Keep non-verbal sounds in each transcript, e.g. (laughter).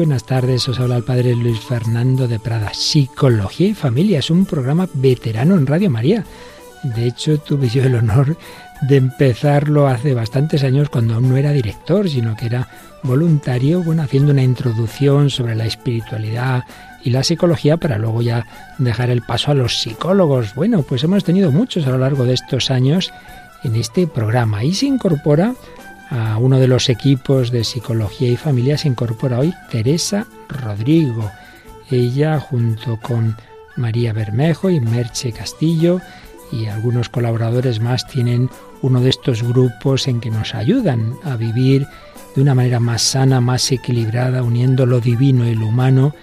buenas tardes, os habla el padre Luis Fernando de Prada. Psicología y familia es un programa veterano en Radio María. De hecho, tuve yo el honor de empezarlo hace bastantes años cuando aún no era director, sino que era voluntario, bueno, haciendo una introducción sobre la espiritualidad y la psicología para luego ya dejar el paso a los psicólogos. Bueno, pues hemos tenido muchos a lo largo de estos años en este programa y se incorpora a uno de los equipos de psicología y familia se incorpora hoy Teresa Rodrigo. Ella junto con María Bermejo y Merche Castillo y algunos colaboradores más tienen uno de estos grupos en que nos ayudan a vivir de una manera más sana, más equilibrada, uniendo lo divino y lo humano,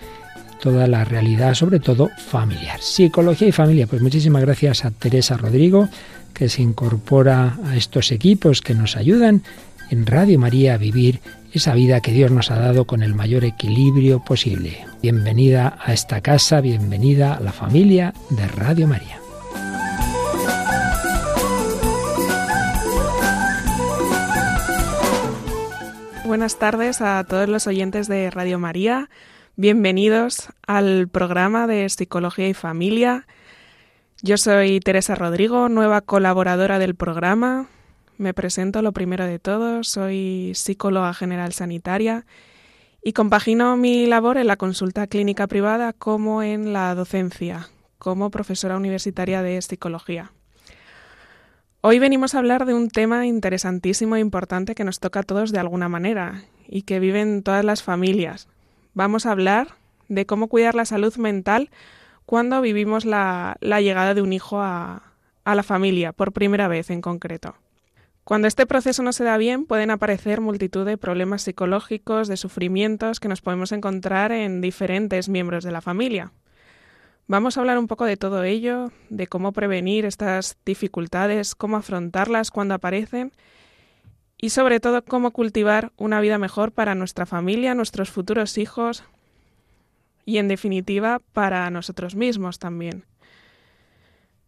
toda la realidad, sobre todo familiar. Psicología y familia, pues muchísimas gracias a Teresa Rodrigo, que se incorpora a estos equipos que nos ayudan en Radio María vivir esa vida que Dios nos ha dado con el mayor equilibrio posible. Bienvenida a esta casa, bienvenida a la familia de Radio María. Buenas tardes a todos los oyentes de Radio María. Bienvenidos al programa de Psicología y Familia. Yo soy Teresa Rodrigo, nueva colaboradora del programa. Me presento lo primero de todo, soy psicóloga general sanitaria y compagino mi labor en la consulta clínica privada como en la docencia, como profesora universitaria de psicología. Hoy venimos a hablar de un tema interesantísimo e importante que nos toca a todos de alguna manera y que viven todas las familias. Vamos a hablar de cómo cuidar la salud mental cuando vivimos la, llegada de un hijo a la familia, por primera vez en concreto. Cuando este proceso no se da bien, pueden aparecer multitud de problemas psicológicos, de sufrimientos que nos podemos encontrar en diferentes miembros de la familia. Vamos a hablar un poco de todo ello, de cómo prevenir estas dificultades, cómo afrontarlas cuando aparecen y sobre todo cómo cultivar una vida mejor para nuestra familia, nuestros futuros hijos y en definitiva para nosotros mismos también.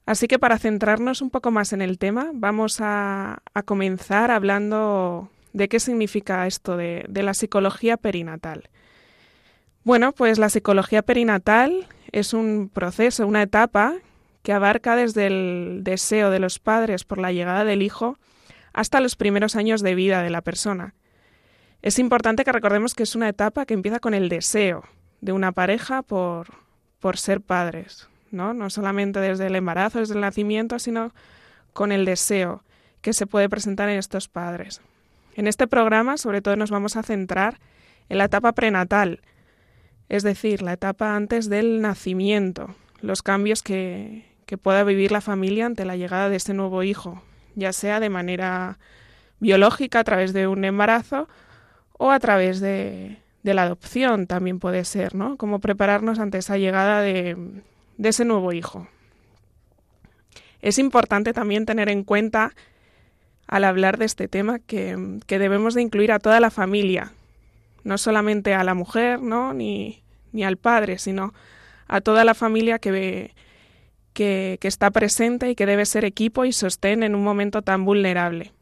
Así que para centrarnos un poco más en el tema, vamos a, comenzar hablando de qué significa esto de, de la psicología perinatal. Bueno, pues la psicología perinatal es un proceso, una etapa que abarca desde el deseo de los padres por la llegada del hijo hasta los primeros años de vida de la persona. Es importante que recordemos que es una etapa que empieza con el deseo de una pareja por, por ser padres, ¿no? solamente desde el embarazo, desde el nacimiento, sino con el deseo que se puede presentar en estos padres. En este programa, sobre todo, nos vamos a centrar en la etapa prenatal, es decir, la etapa antes del nacimiento, los cambios que, que pueda vivir la familia ante la llegada de este nuevo hijo, ya sea de manera biológica a través de un embarazo o a través de, de la adopción también puede ser, ¿no? Cómo prepararnos ante esa llegada de, de ese nuevo hijo. Es importante también tener en cuenta al hablar de este tema que, debemos de incluir a toda la familia, no solamente a la mujer, ¿no? ni, ni al padre, sino a toda la familia que, que, que está presente y que debe ser equipo y sostén en un momento tan vulnerable.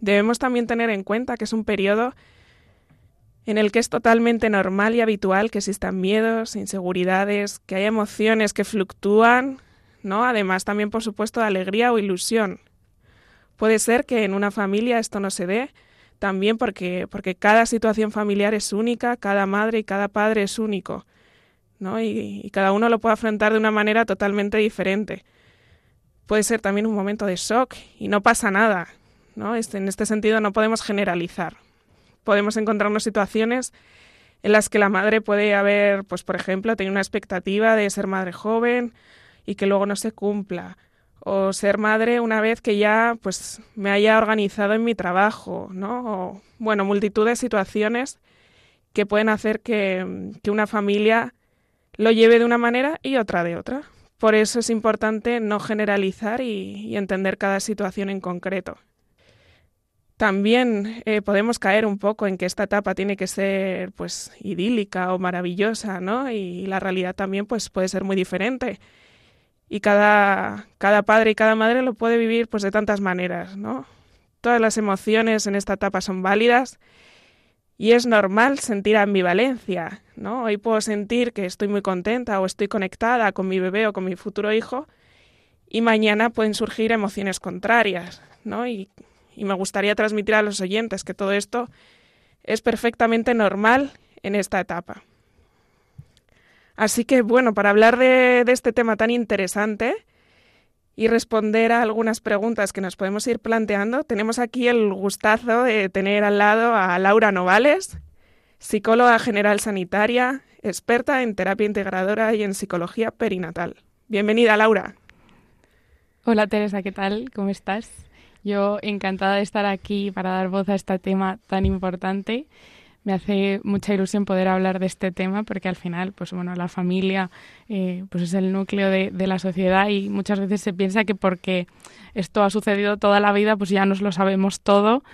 Debemos también tener en cuenta que es un periodo en el que es totalmente normal y habitual que existan miedos, inseguridades, que haya emociones que fluctúan, ¿no? Además también, por supuesto, alegría o ilusión. Puede ser que en una familia esto no se dé, también porque, porque cada situación familiar es única, cada madre y cada padre es único, ¿no? Y, cada uno lo puede afrontar de una manera totalmente diferente. Puede ser también un momento de shock y no pasa nada, ¿no? En este sentido no podemos generalizar podemos encontrarnos situaciones en las que la madre puede haber, pues por ejemplo, tenido una expectativa de ser madre joven y que luego no se cumpla, o ser madre una vez que ya pues me haya organizado en mi trabajo, ¿no? O, bueno, multitud de situaciones que pueden hacer que, que una familia lo lleve de una manera y otra de otra. Por eso es importante no generalizar y, y entender cada situación en concreto. También eh, podemos caer un poco en que esta etapa tiene que ser pues idílica o maravillosa, ¿no? Y la realidad también pues puede ser muy diferente. Y cada, cada padre y cada madre lo puede vivir pues de tantas maneras, ¿no? Todas las emociones en esta etapa son válidas Y es normal sentir ambivalencia, ¿no? Hoy puedo sentir que estoy muy contenta o estoy conectada con mi bebé o con mi futuro hijo y mañana pueden surgir emociones contrarias, ¿no? Y me gustaría transmitir a los oyentes que todo esto es perfectamente normal en esta etapa. Así que, bueno, para hablar de, este tema tan interesante, y responder a algunas preguntas que nos podemos ir planteando, tenemos aquí el gustazo de tener al lado a Laura Novales, psicóloga general sanitaria, experta en terapia integradora y en psicología perinatal. Bienvenida, Laura. Hola, Teresa, ¿qué tal? ¿Cómo estás? Yo encantada de estar aquí para dar voz a este tema tan importante me hace mucha ilusión poder hablar de este tema porque al final, pues bueno, la familia eh, pues es el núcleo de, la sociedad y muchas veces se piensa que porque esto ha sucedido toda la vida, pues ya nos lo sabemos todo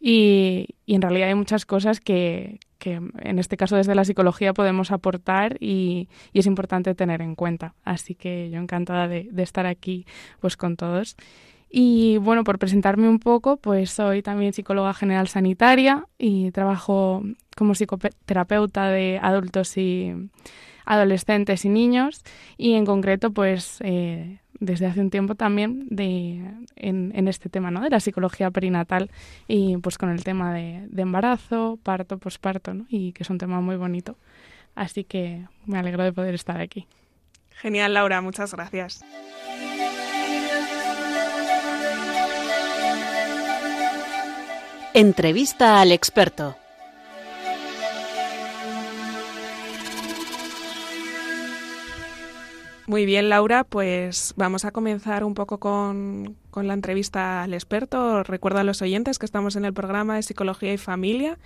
y, en realidad hay muchas cosas que, en este caso desde la psicología podemos aportar y, es importante tener en cuenta. Así que yo encantada de, de estar aquí pues con todos. Y bueno, por presentarme un poco, pues soy también psicóloga general sanitaria y trabajo como psicoterapeuta de adultos y adolescentes y niños y en concreto pues eh, desde hace un tiempo también de, en, este tema ¿no? de la psicología perinatal y pues con el tema de, embarazo, parto, posparto ¿no? y que es un tema muy bonito. Así que me alegro de poder estar aquí. Genial, Laura, muchas gracias. Entrevista al experto. Muy bien, Laura, pues vamos a comenzar un poco con, la entrevista al experto. Recuerdo a los oyentes que estamos en el programa de Psicología y Familia.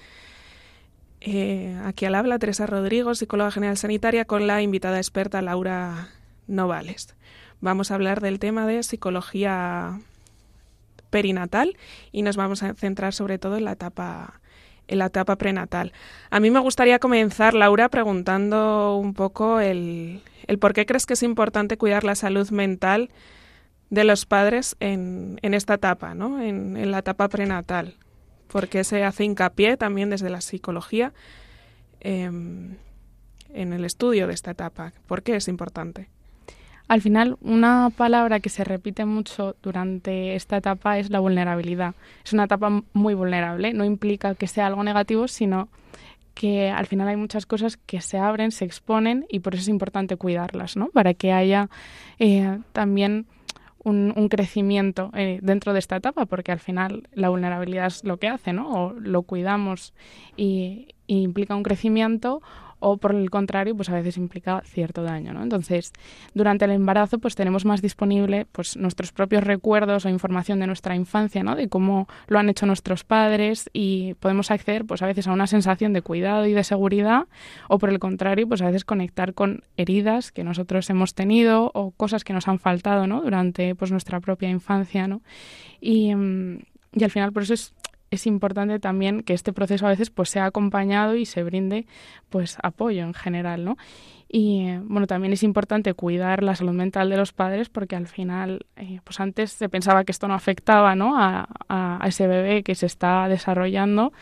Eh, aquí al habla Teresa Rodrigo, psicóloga general sanitaria, con la invitada experta Laura Novales. Vamos a hablar del tema de psicología perinatal y nos vamos a centrar sobre todo en la etapa en la etapa prenatal. A mí me gustaría comenzar, Laura, preguntando un poco el, el por qué crees que es importante cuidar la salud mental de los padres en, en esta etapa, ¿no? en, en la etapa prenatal. ¿Por qué se hace hincapié también desde la psicología em, en el estudio de esta etapa? ¿Por qué es importante? Al final, una palabra que se repite mucho durante esta etapa es la vulnerabilidad. Es una etapa muy vulnerable, no implica que sea algo negativo, sino que al final hay muchas cosas que se abren, se exponen y por eso es importante cuidarlas, ¿no? Para que haya eh, también un, crecimiento eh, dentro de esta etapa, porque al final la vulnerabilidad es lo que hace, ¿no? O lo cuidamos y, y implica un crecimiento o por el contrario, pues a veces implica cierto daño, ¿no? Entonces, durante el embarazo, pues tenemos más disponible pues nuestros propios recuerdos o información de nuestra infancia, ¿no? De cómo lo han hecho nuestros padres y podemos acceder, pues a veces a una sensación de cuidado y de seguridad o por el contrario, pues a veces conectar con heridas que nosotros hemos tenido o cosas que nos han faltado, ¿no? Durante pues nuestra propia infancia, ¿no? Y, mm, y al final por eso es es importante también que este proceso a veces pues sea acompañado y se brinde pues apoyo en general, ¿no? Y bueno, también es importante cuidar la salud mental de los padres porque al final, eh, pues antes se pensaba que esto no afectaba ¿no? A, a, ese bebé que se está desarrollando,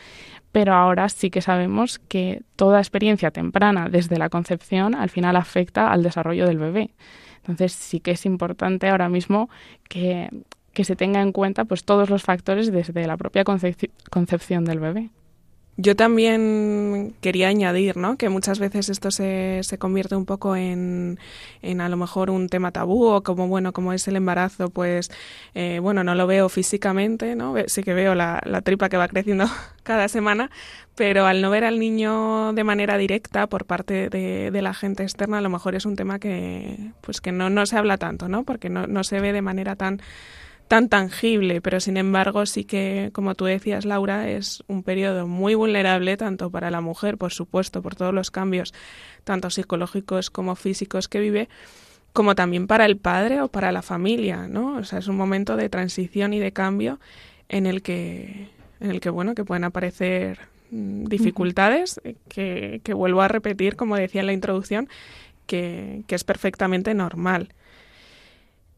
pero ahora sí que sabemos que toda experiencia temprana desde la concepción al final afecta al desarrollo del bebé. Entonces sí que es importante ahora mismo que que se tenga en cuenta pues todos los factores desde la propia concepción del bebé. Yo también quería añadir, ¿no? Que muchas veces esto se, se convierte un poco en, en, a lo mejor un tema tabú o como bueno, como es el embarazo, pues eh, bueno, no lo veo físicamente, ¿no? Sí que veo la, la tripa que va creciendo (laughs) cada semana, pero al no ver al niño de manera directa por parte de, de, la gente externa, a lo mejor es un tema que pues que no, no se habla tanto, ¿no? Porque no, no se ve de manera tan tan tangible, pero sin embargo sí que, como tú decías, Laura, es un periodo muy vulnerable tanto para la mujer, por supuesto, por todos los cambios, tanto psicológicos como físicos que vive, como también para el padre o para la familia, ¿no? O sea, es un momento de transición y de cambio en el que, en el que bueno, que pueden aparecer mm, dificultades, que, que vuelvo a repetir, como decía en la introducción, que, que es perfectamente normal.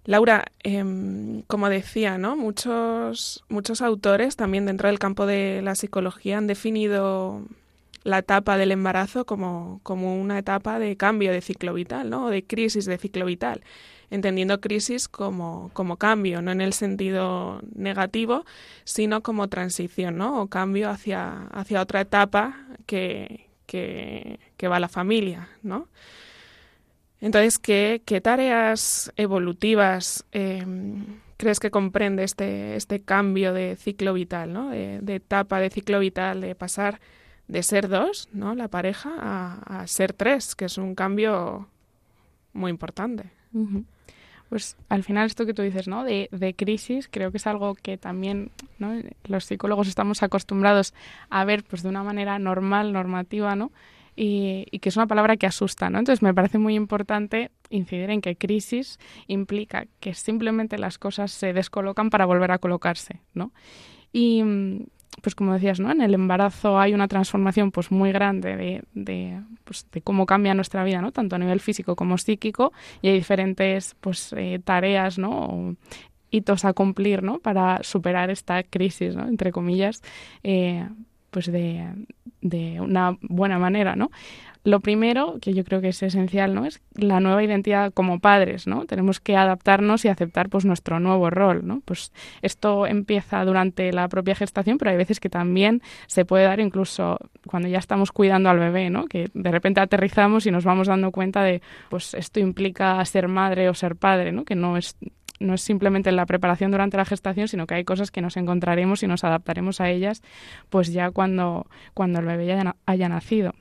Laura, em, como decía, ¿no? muchos, muchos autores también dentro del campo de la psicología han definido la etapa del embarazo como, una etapa de cambio de ciclo vital, ¿no? O de crisis de ciclo vital, entendiendo crisis como, cambio, no en el sentido negativo, sino como transición, ¿no? O cambio hacia, otra etapa que, que, va la familia, ¿no? Entonces, ¿qué, qué tareas evolutivas em, crees que comprende este, este cambio de ciclo vital, ¿no? de, etapa de ciclo vital, de pasar de ser dos, ¿no? la pareja, a, ser tres, que es un cambio muy importante? Pues al final esto que tú dices, ¿no? De, de, crisis, creo que es algo que también ¿no? los psicólogos estamos acostumbrados a ver pues de una manera normal, normativa, ¿no? Y, que es una palabra que asusta, ¿no? Entonces me parece muy importante incidir en que crisis implica que simplemente las cosas se descolocan para volver a colocarse, ¿no? Y pues como decías, ¿no? En el embarazo hay una transformación pues muy grande de, de, pues, de cómo cambia nuestra vida, ¿no? Tanto a nivel físico como psíquico y hay diferentes pues eh, tareas, ¿no? hitos a cumplir, ¿no? Para superar esta crisis, ¿no? Entre comillas, eh, pues de, de una buena manera, ¿no? Lo primero, que yo creo que es esencial, ¿no? Es la nueva identidad como padres, ¿no? Tenemos que adaptarnos y aceptar pues nuestro nuevo rol, ¿no? Pues esto empieza durante la propia gestación, pero hay veces que también se puede dar incluso cuando ya estamos cuidando al bebé, ¿no? Que de repente aterrizamos y nos vamos dando cuenta de, pues esto implica ser madre o ser padre, ¿no? Que no es no es simplemente la preparación durante la gestación, sino que hay cosas que nos encontraremos y nos adaptaremos a ellas pues ya cuando, cuando el bebé ya haya nacido.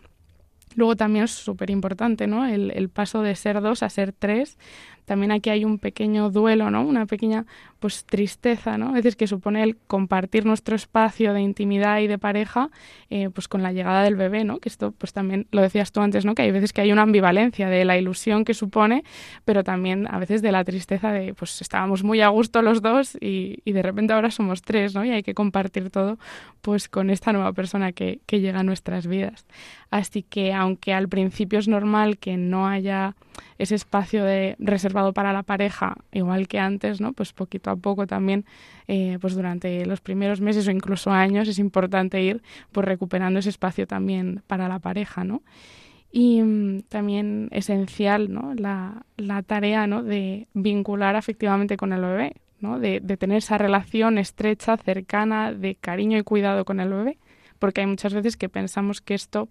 Luego también es súper importante, ¿no? El, el, paso de ser dos a ser tres, también aquí hay un pequeño duelo, ¿no? Una pequeña pues tristeza, ¿no? Es decir, que supone el compartir nuestro espacio de intimidad y de pareja eh, pues con la llegada del bebé, ¿no? Que esto pues también lo decías tú antes, ¿no? Que hay veces que hay una ambivalencia de la ilusión que supone, pero también a veces de la tristeza de pues estábamos muy a gusto los dos y, de repente ahora somos tres, ¿no? Y hay que compartir todo pues con esta nueva persona que, que llega a nuestras vidas. Así que aunque al principio es normal que no haya ese espacio de reservado para la pareja, igual que antes, ¿no? Pues poquito a poco también, eh, pues durante los primeros meses o incluso años es importante ir pues recuperando ese espacio también para la pareja, ¿no? Y mm, también esencial, ¿no? La, la tarea, ¿no? De vincular afectivamente con el bebé, ¿no? De, de tener esa relación estrecha, cercana, de cariño y cuidado con el bebé, porque hay muchas veces que pensamos que esto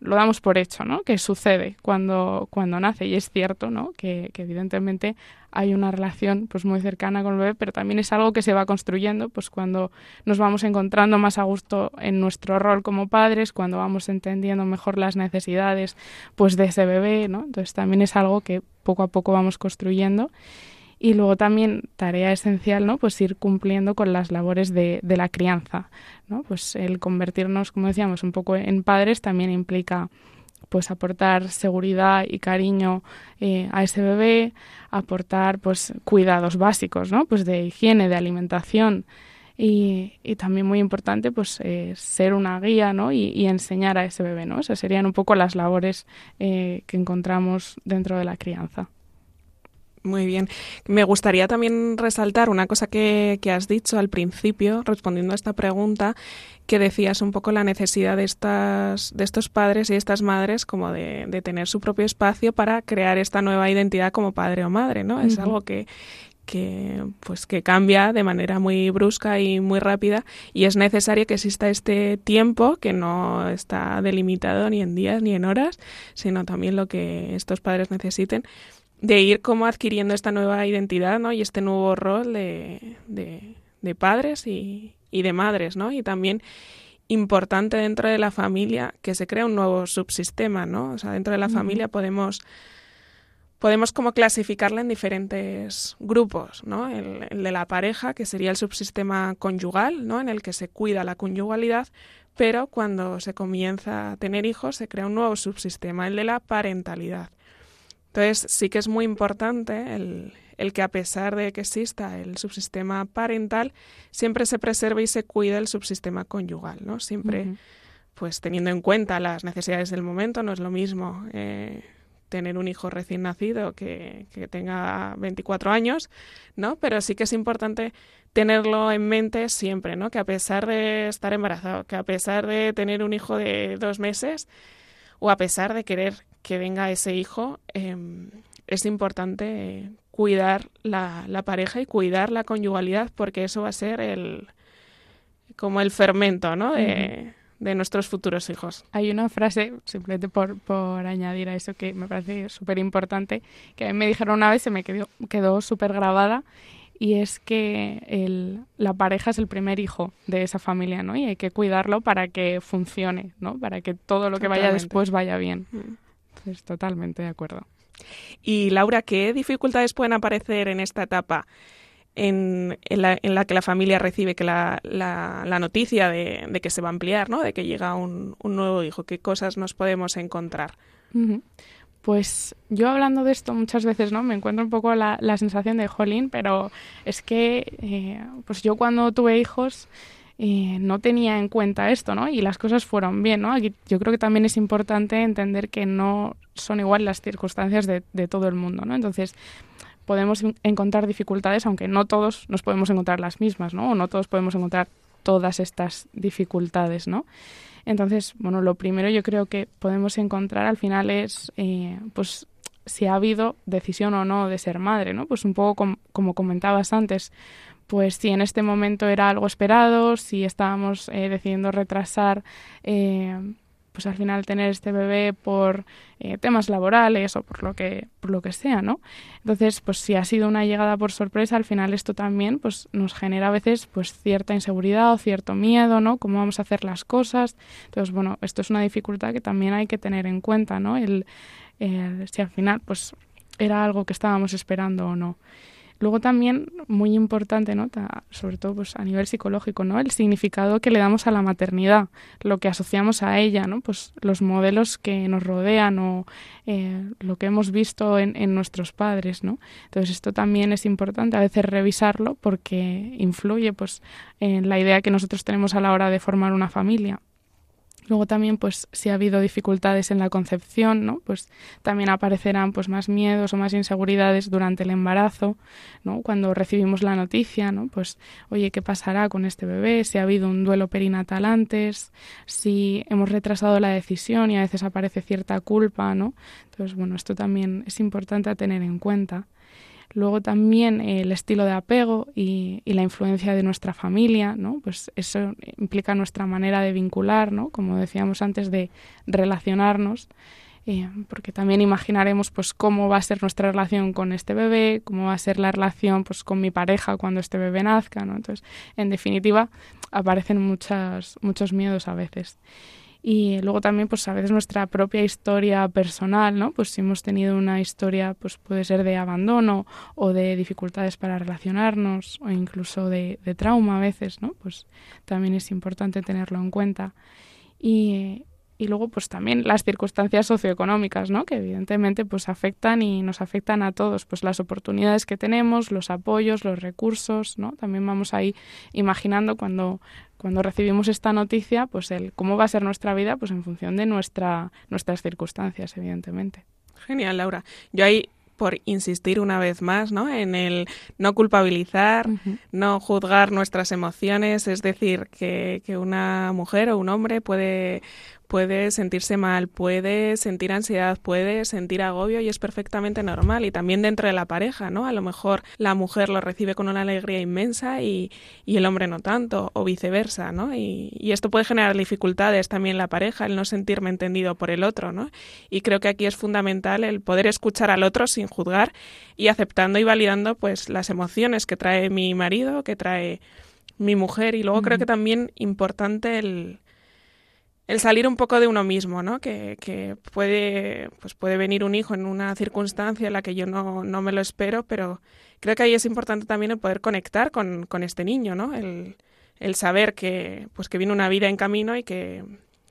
lo damos por hecho, ¿no? Que sucede cuando, cuando nace y es cierto, ¿no? Que, evidentemente hay una relación pues muy cercana con el bebé, pero también es algo que se va construyendo pues cuando nos vamos encontrando más a gusto en nuestro rol como padres, cuando vamos entendiendo mejor las necesidades pues de ese bebé, ¿no? Entonces también es algo que poco a poco vamos construyendo y luego también tarea esencial, ¿no? Pues ir cumpliendo con las labores de, de la crianza, ¿no? Pues el convertirnos, como decíamos, un poco en padres también implica pues aportar seguridad y cariño eh, a ese bebé, aportar pues cuidados básicos, ¿no? Pues de higiene, de alimentación y, y también muy importante pues eh, ser una guía, ¿no? Y, enseñar a ese bebé, ¿no? Esas serían un poco las labores eh, que encontramos dentro de la crianza. Muy bien. Me gustaría también resaltar una cosa que, que, has dicho al principio, respondiendo a esta pregunta, que decías un poco la necesidad de, estas, de estos padres y estas madres como de, de tener su propio espacio para crear esta nueva identidad como padre o madre, ¿no? Es algo que, que pues que cambia de manera muy brusca y muy rápida y es necesario que exista este tiempo que no está delimitado ni en días ni en horas, sino también lo que estos padres necesiten de ir como adquiriendo esta nueva identidad, ¿no? Y este nuevo rol de, de, padres y, y, de madres, ¿no? Y también importante dentro de la familia que se crea un nuevo subsistema, ¿no? O sea, dentro de la familia podemos podemos como clasificarla en diferentes grupos, ¿no? El, el, de la pareja, que sería el subsistema conyugal, ¿no? En el que se cuida la conyugalidad, pero cuando se comienza a tener hijos se crea un nuevo subsistema, el de la parentalidad. Entonces sí que es muy importante el, el, que a pesar de que exista el subsistema parental, siempre se preserve y se cuide el subsistema conyugal, ¿no? Siempre, pues teniendo en cuenta las necesidades del momento, no es lo mismo eh, tener un hijo recién nacido que, que, tenga 24 años, ¿no? Pero sí que es importante tenerlo en mente siempre, ¿no? Que a pesar de estar embarazado, que a pesar de tener un hijo de dos meses o a pesar de querer que venga ese hijo, em, es importante cuidar la, la, pareja y cuidar la conyugalidad porque eso va a ser el como el fermento, ¿no? De, de nuestros futuros hijos. Hay una frase, simplemente por, por añadir a eso que me parece súper importante, que a mí me dijeron una vez, se me quedó, quedó súper grabada, y es que el, la pareja es el primer hijo de esa familia, ¿no? Y hay que cuidarlo para que funcione, ¿no? Para que todo lo que vaya después vaya bien. Mm. Entonces, totalmente de acuerdo. Y Laura, ¿qué dificultades pueden aparecer en esta etapa? en, la, que la familia recibe que la, la, noticia de, que se va a ampliar, ¿no? de que llega un, un nuevo hijo. ¿Qué cosas nos podemos encontrar? Pues yo hablando de esto muchas veces, ¿no? Me encuentro un poco la, la sensación de jolín, pero es que eh, pues yo cuando tuve hijos no tenía en cuenta esto, ¿no? Y las cosas fueron bien, ¿no? Aquí yo creo que también es importante entender que no son igual las circunstancias de, de todo el mundo, ¿no? Entonces, podemos encontrar dificultades, aunque no todos nos podemos encontrar las mismas, ¿no? O no todos podemos encontrar todas estas dificultades, ¿no? Entonces, bueno, lo primero yo creo que podemos encontrar al final es, eh, pues, si ha habido decisión o no de ser madre, ¿no? Pues un poco como comentabas antes, pues si en este momento era algo esperado, si estábamos eh, decidiendo retrasar eh, pues al final tener este bebé por eh, temas laborales o por lo que por lo que sea, ¿no? Entonces, pues si ha sido una llegada por sorpresa, al final esto también pues nos genera a veces pues cierta inseguridad o cierto miedo, ¿no? Cómo vamos a hacer las cosas. Entonces, bueno, esto es una dificultad que también hay que tener en cuenta, ¿no? el si al final pues era algo que estábamos esperando o no. Luego también, muy importante, ¿no? sobre todo pues, a nivel psicológico, ¿no? El significado que le damos a la maternidad, lo que asociamos a ella, ¿no? Pues los modelos que nos rodean o eh, lo que hemos visto en, en, nuestros padres, ¿no? Entonces esto también es importante a veces revisarlo porque influye pues en la idea que nosotros tenemos a la hora de formar una familia. Luego también, pues, si ha habido dificultades en la concepción, ¿no? Pues también aparecerán pues más miedos o más inseguridades durante el embarazo, ¿no? Cuando recibimos la noticia, ¿no? Pues, oye, ¿qué pasará con este bebé? Si ha habido un duelo perinatal antes, si hemos retrasado la decisión y a veces aparece cierta culpa, ¿no? Entonces, bueno, esto también es importante a tener en cuenta. Luego también el estilo de apego y, la influencia de nuestra familia, ¿no? Pues eso implica nuestra manera de vincular, ¿no? Como decíamos antes, de relacionarnos. Eh, porque también imaginaremos pues cómo va a ser nuestra relación con este bebé, cómo va a ser la relación pues con mi pareja cuando este bebé nazca, ¿no? Entonces, en definitiva, aparecen muchas, muchos miedos a veces y luego también pues a veces nuestra propia historia personal, ¿no? Pues si hemos tenido una historia pues puede ser de abandono o de dificultades para relacionarnos o incluso de, de trauma a veces, ¿no? Pues también es importante tenerlo en cuenta. Y, y luego pues también las circunstancias socioeconómicas, ¿no? Que evidentemente pues afectan y nos afectan a todos, pues las oportunidades que tenemos, los apoyos, los recursos, ¿no? También vamos ahí imaginando cuando cuando recibimos esta noticia, pues el cómo va a ser nuestra vida, pues en función de nuestra nuestras circunstancias, evidentemente. Genial, Laura. Yo ahí por insistir una vez más ¿no? en el no culpabilizar, no juzgar nuestras emociones, es decir, que, que, una mujer o un hombre puede puede sentirse mal, puede sentir ansiedad, puede sentir agobio y es perfectamente normal. Y también dentro de la pareja, ¿no? A lo mejor la mujer lo recibe con una alegría inmensa y, y el hombre no tanto, o viceversa, ¿no? Y, y, esto puede generar dificultades también en la pareja, el no sentirme entendido por el otro, ¿no? Y creo que aquí es fundamental el poder escuchar al otro sin juzgar y aceptando y validando pues las emociones que trae mi marido, que trae mi mujer y luego creo que también importante el el salir un poco de uno mismo, ¿no? Que, que, puede, pues puede venir un hijo en una circunstancia en la que yo no, no, me lo espero, pero creo que ahí es importante también el poder conectar con, con este niño, ¿no? El, el, saber que, pues que viene una vida en camino y que,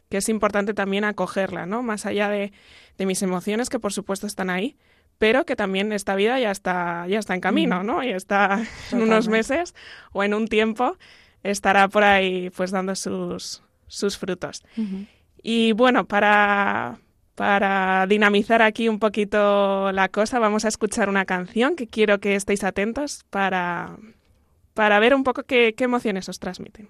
que, es importante también acogerla, ¿no? Más allá de, de, mis emociones, que por supuesto están ahí, pero que también esta vida ya está, ya está en camino, ¿no? Y está en unos meses o en un tiempo estará por ahí pues dando sus, sus frutos. Y bueno, para, para dinamizar aquí un poquito la cosa, vamos a escuchar una canción que quiero que estéis atentos para, para ver un poco qué, qué emociones os transmiten.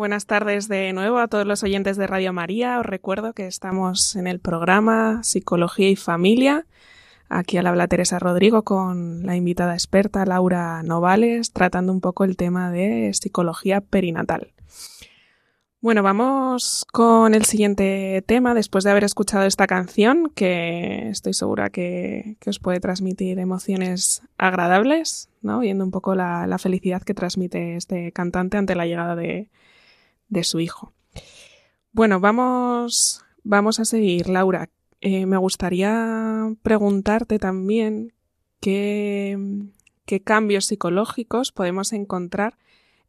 buenas tardes de nuevo a todos los oyentes de Radio María. Os recuerdo que estamos en el programa Psicología y Familia. Aquí al habla Teresa Rodrigo con la invitada experta Laura Novales, tratando un poco el tema de psicología perinatal. Bueno, vamos con el siguiente tema, después de haber escuchado esta canción, que estoy segura que, os puede transmitir emociones agradables, ¿no? Viendo un poco la, la, felicidad que transmite este cantante ante la llegada de, de su hijo. Bueno, vamos, vamos a seguir, Laura. Eh, me gustaría preguntarte también qué, qué, cambios psicológicos podemos encontrar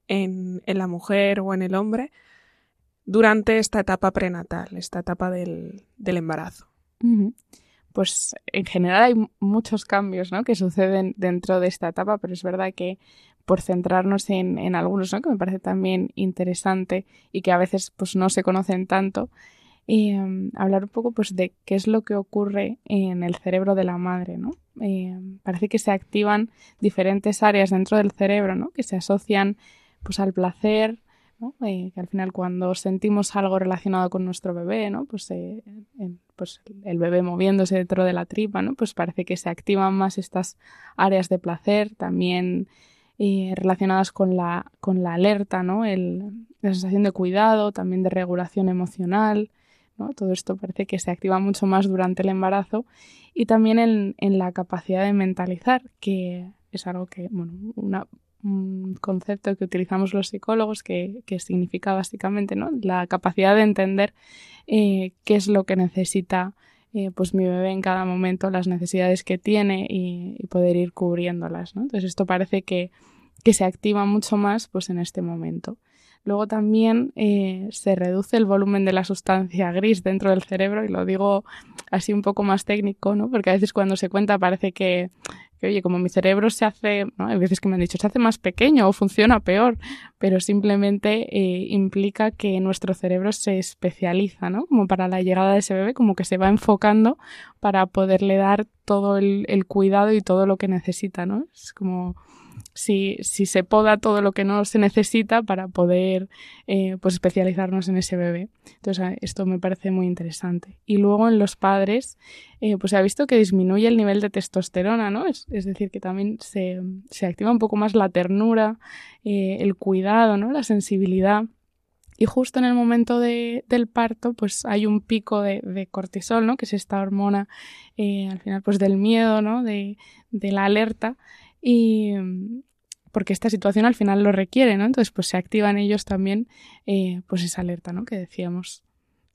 en, en, la mujer o en el hombre durante esta etapa prenatal, esta etapa del, del embarazo. Pues en general hay muchos cambios ¿no? que suceden dentro de esta etapa, pero es verdad que por centrarnos en, en algunos, ¿no? que me parece también interesante y que a veces pues, no se conocen tanto, em, hablar un poco pues, de qué es lo que ocurre en el cerebro de la madre. ¿no? Em, parece que se activan diferentes áreas dentro del cerebro ¿no? que se asocian pues, al placer. Eh, que al final cuando sentimos algo relacionado con nuestro bebé, ¿no? pues, eh, pues el bebé moviéndose dentro de la tripa, ¿no? pues parece que se activan más estas áreas de placer, también eh, relacionadas con la, con la alerta, ¿no? El, la sensación de cuidado, también de regulación emocional. ¿no? Todo esto parece que se activa mucho más durante el embarazo y también en, en la capacidad de mentalizar, que es algo que, bueno, una, un concepto que utilizamos los psicólogos que, que significa básicamente ¿no? la capacidad de entender eh, qué es lo que necesita eh, pues mi bebé en cada momento, las necesidades que tiene y, y poder ir cubriéndolas. Entonces esto parece que, que, se activa mucho más pues en este momento. Luego también eh, se reduce el volumen de la sustancia gris dentro del cerebro y lo digo así un poco más técnico, ¿no? Porque a veces cuando se cuenta parece que, que oye, como mi cerebro se hace, hay veces que me han dicho, se hace más pequeño o funciona peor, pero simplemente eh, implica que nuestro cerebro se especializa, ¿no? Como para la llegada de ese bebé, como que se va enfocando para poderle dar todo el, el cuidado y todo lo que necesita, ¿no? Es como si, si se poda todo lo que no se necesita para poder eh, pues especializarnos en ese bebé. Entonces, esto me parece muy interesante. Y luego en los padres, eh, pues se ha visto que disminuye el nivel de testosterona, ¿no? Es, es decir, que también se, se, activa un poco más la ternura, eh, el cuidado, ¿no? La sensibilidad. Y justo en el momento de, del parto, pues hay un pico de, de cortisol, ¿no? Que es esta hormona, eh, al final, pues del miedo, ¿no? De, de la alerta y porque esta situación al final lo requiere, ¿no? Entonces, pues se activan ellos también, eh, pues esa alerta, ¿no? Que decíamos.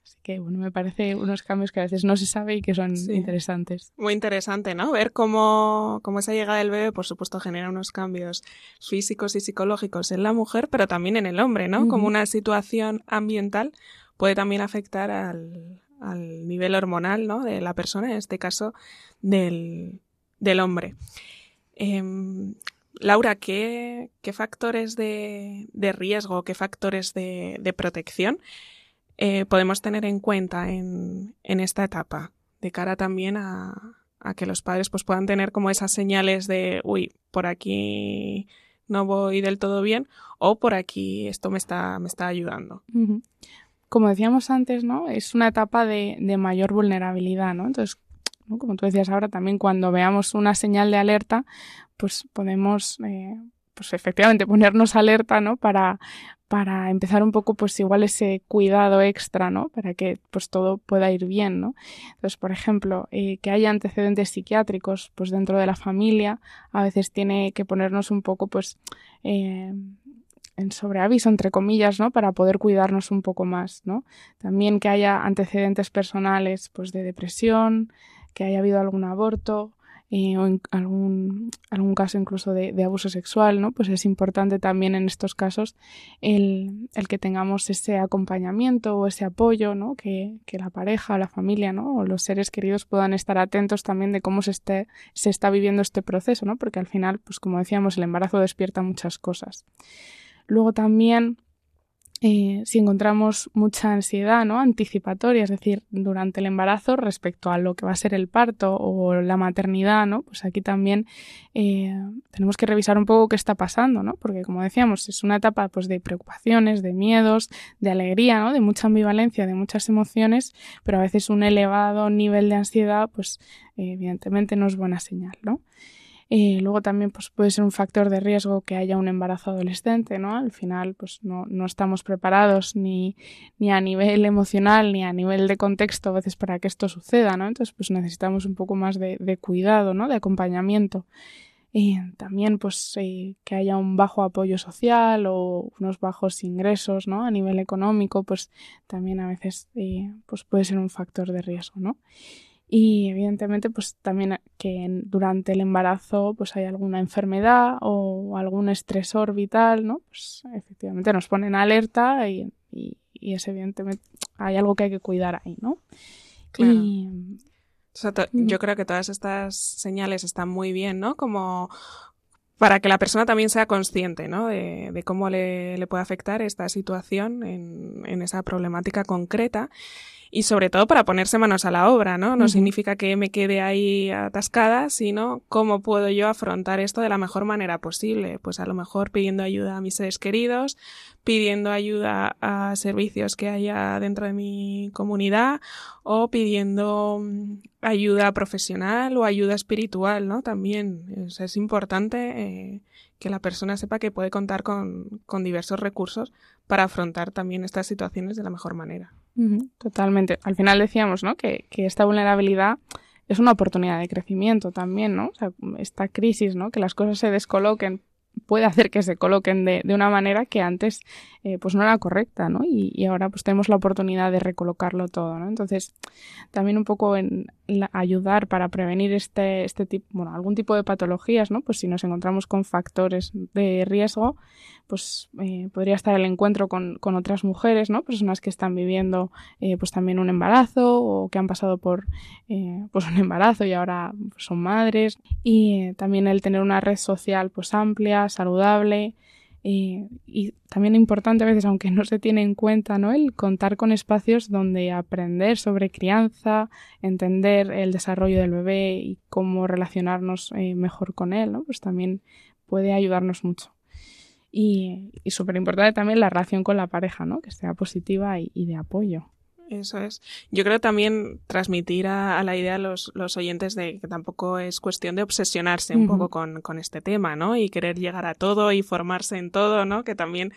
Así que, bueno, me parece unos cambios que a veces no se sabe y que son sí. interesantes. Muy interesante, ¿no? Ver cómo, cómo esa llegada del bebé, por supuesto, genera unos cambios físicos y psicológicos en la mujer, pero también en el hombre, ¿no? Uh -huh. Como una situación ambiental puede también afectar al, al nivel hormonal, ¿no? De la persona, en este caso, del, del hombre. Eh, Laura, ¿qué, factores de, riesgo, qué factores de, protección eh, podemos tener en cuenta en, esta etapa? De cara también a, que los padres pues, puedan tener como esas señales de, uy, por aquí no voy del todo bien o por aquí esto me está, me está ayudando. Como decíamos antes, ¿no? Es una etapa de, de mayor vulnerabilidad, ¿no? Entonces, Como tú decías ahora, también cuando veamos una señal de alerta, pues podemos, eh, pues efectivamente ponernos alerta, ¿no? Para, para empezar un poco, pues igual ese cuidado extra, ¿no? Para que pues todo pueda ir bien, ¿no? Entonces, por ejemplo, eh, que haya antecedentes psiquiátricos, pues dentro de la familia, a veces tiene que ponernos un poco, pues, eh, en sobreaviso, entre comillas, ¿no? Para poder cuidarnos un poco más, ¿no? También que haya antecedentes personales, pues, de depresión, que haya habido algún aborto eh, o algún, algún caso incluso de, abuso sexual, ¿no? Pues es importante también en estos casos el, el que tengamos ese acompañamiento o ese apoyo, ¿no? Que, que, la pareja o la familia, ¿no? O los seres queridos puedan estar atentos también de cómo se, se está viviendo este proceso, ¿no? Porque al final, pues como decíamos, el embarazo despierta muchas cosas. Luego también eh, si encontramos mucha ansiedad ¿no? anticipatoria, es decir, durante el embarazo respecto a lo que va a ser el parto o la maternidad, ¿no? pues aquí también eh, tenemos que revisar un poco qué está pasando, ¿no? porque como decíamos, es una etapa pues, de preocupaciones, de miedos, de alegría, ¿no? de mucha ambivalencia, de muchas emociones, pero a veces un elevado nivel de ansiedad, pues eh, evidentemente no es buena señal. ¿no? Eh, luego también pues, puede ser un factor de riesgo que haya un embarazo adolescente, ¿no? Al final pues no, no estamos preparados ni, ni, a nivel emocional ni a nivel de contexto a veces para que esto suceda, ¿no? Entonces pues necesitamos un poco más de, cuidado, ¿no? De acompañamiento. Eh, también pues eh, que haya un bajo apoyo social o unos bajos ingresos, ¿no? A nivel económico pues también a veces eh, pues puede ser un factor de riesgo, ¿no? Y evidentemente pues también que durante el embarazo pues hay alguna enfermedad o algún estresor vital no pues efectivamente nos ponen alerta y, y, y es evidentemente hay algo que hay que cuidar ahí no claro. y, o sea, yo creo que todas estas señales están muy bien no como para que la persona también sea consciente ¿no? de, de cómo le, le, puede afectar esta situación en, en esa problemática concreta y sobre todo para ponerse manos a la obra, ¿no? No significa que me quede ahí atascada, sino cómo puedo yo afrontar esto de la mejor manera posible. Pues a lo mejor pidiendo ayuda a mis seres queridos, pidiendo ayuda a servicios que haya dentro de mi comunidad o pidiendo mm, ayuda profesional o ayuda espiritual, ¿no? También es, importante eh, que la persona sepa que puede contar con, con diversos recursos para afrontar también estas situaciones de la mejor manera. Totalmente. Al final decíamos, ¿no? Que, que, esta vulnerabilidad es una oportunidad de crecimiento también, ¿no? O sea, esta crisis, ¿no? Que las cosas se descoloquen puede hacer que se coloquen de, de una manera que antes eh, pues no era correcta, ¿no? Y, ahora pues tenemos la oportunidad de recolocarlo todo, ¿no? Entonces, también un poco en ayudar para prevenir este, este tipo, bueno, algún tipo de patologías, ¿no? Pues si nos encontramos con factores de riesgo, pues eh, podría estar el encuentro con, con, otras mujeres, ¿no? Personas que están viviendo eh, pues también un embarazo o que han pasado por pues un embarazo y ahora pues, son madres y también el tener una red social pues amplia, saludable, y también importante a veces, aunque no se tiene en cuenta, ¿no? El contar con espacios donde aprender sobre crianza, entender el desarrollo del bebé y cómo relacionarnos eh, mejor con él, ¿no? Pues también puede ayudarnos mucho. Y, y súper importante también la relación con la pareja, ¿no? Que sea positiva y de apoyo. Eso es. Yo creo también transmitir a, la idea a los, oyentes de que tampoco es cuestión de obsesionarse un poco con, con, este tema, ¿no? Y querer llegar a todo y formarse en todo, ¿no? Que también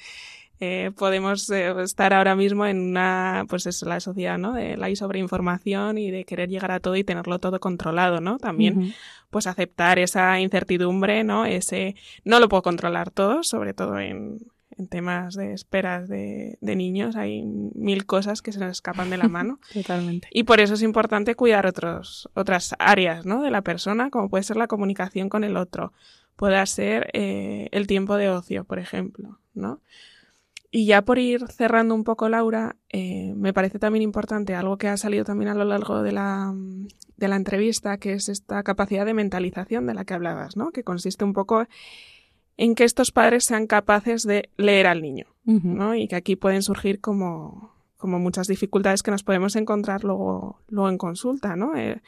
eh, podemos eh, estar ahora mismo en una, pues es la sociedad, ¿no? De la sobreinformación y de querer llegar a todo y tenerlo todo controlado, ¿no? También, pues aceptar esa incertidumbre, ¿no? Ese, no lo puedo controlar todo, sobre todo en, en temas de esperas de, niños hay mil cosas que se nos escapan de la (laughs) mano. Totalmente. Y por eso es importante cuidar otros, otras áreas ¿no? de la persona, como puede ser la comunicación con el otro, puede ser eh, el tiempo de ocio, por ejemplo. ¿no? Y ya por ir cerrando un poco, Laura, eh, me parece también importante algo que ha salido también a lo largo de la, de la entrevista, que es esta capacidad de mentalización de la que hablabas, ¿no? que consiste un poco en que estos padres sean capaces de leer al niño, ¿no? Y que aquí pueden surgir como, como muchas dificultades que nos podemos encontrar luego, luego en consulta, ¿no? Eh,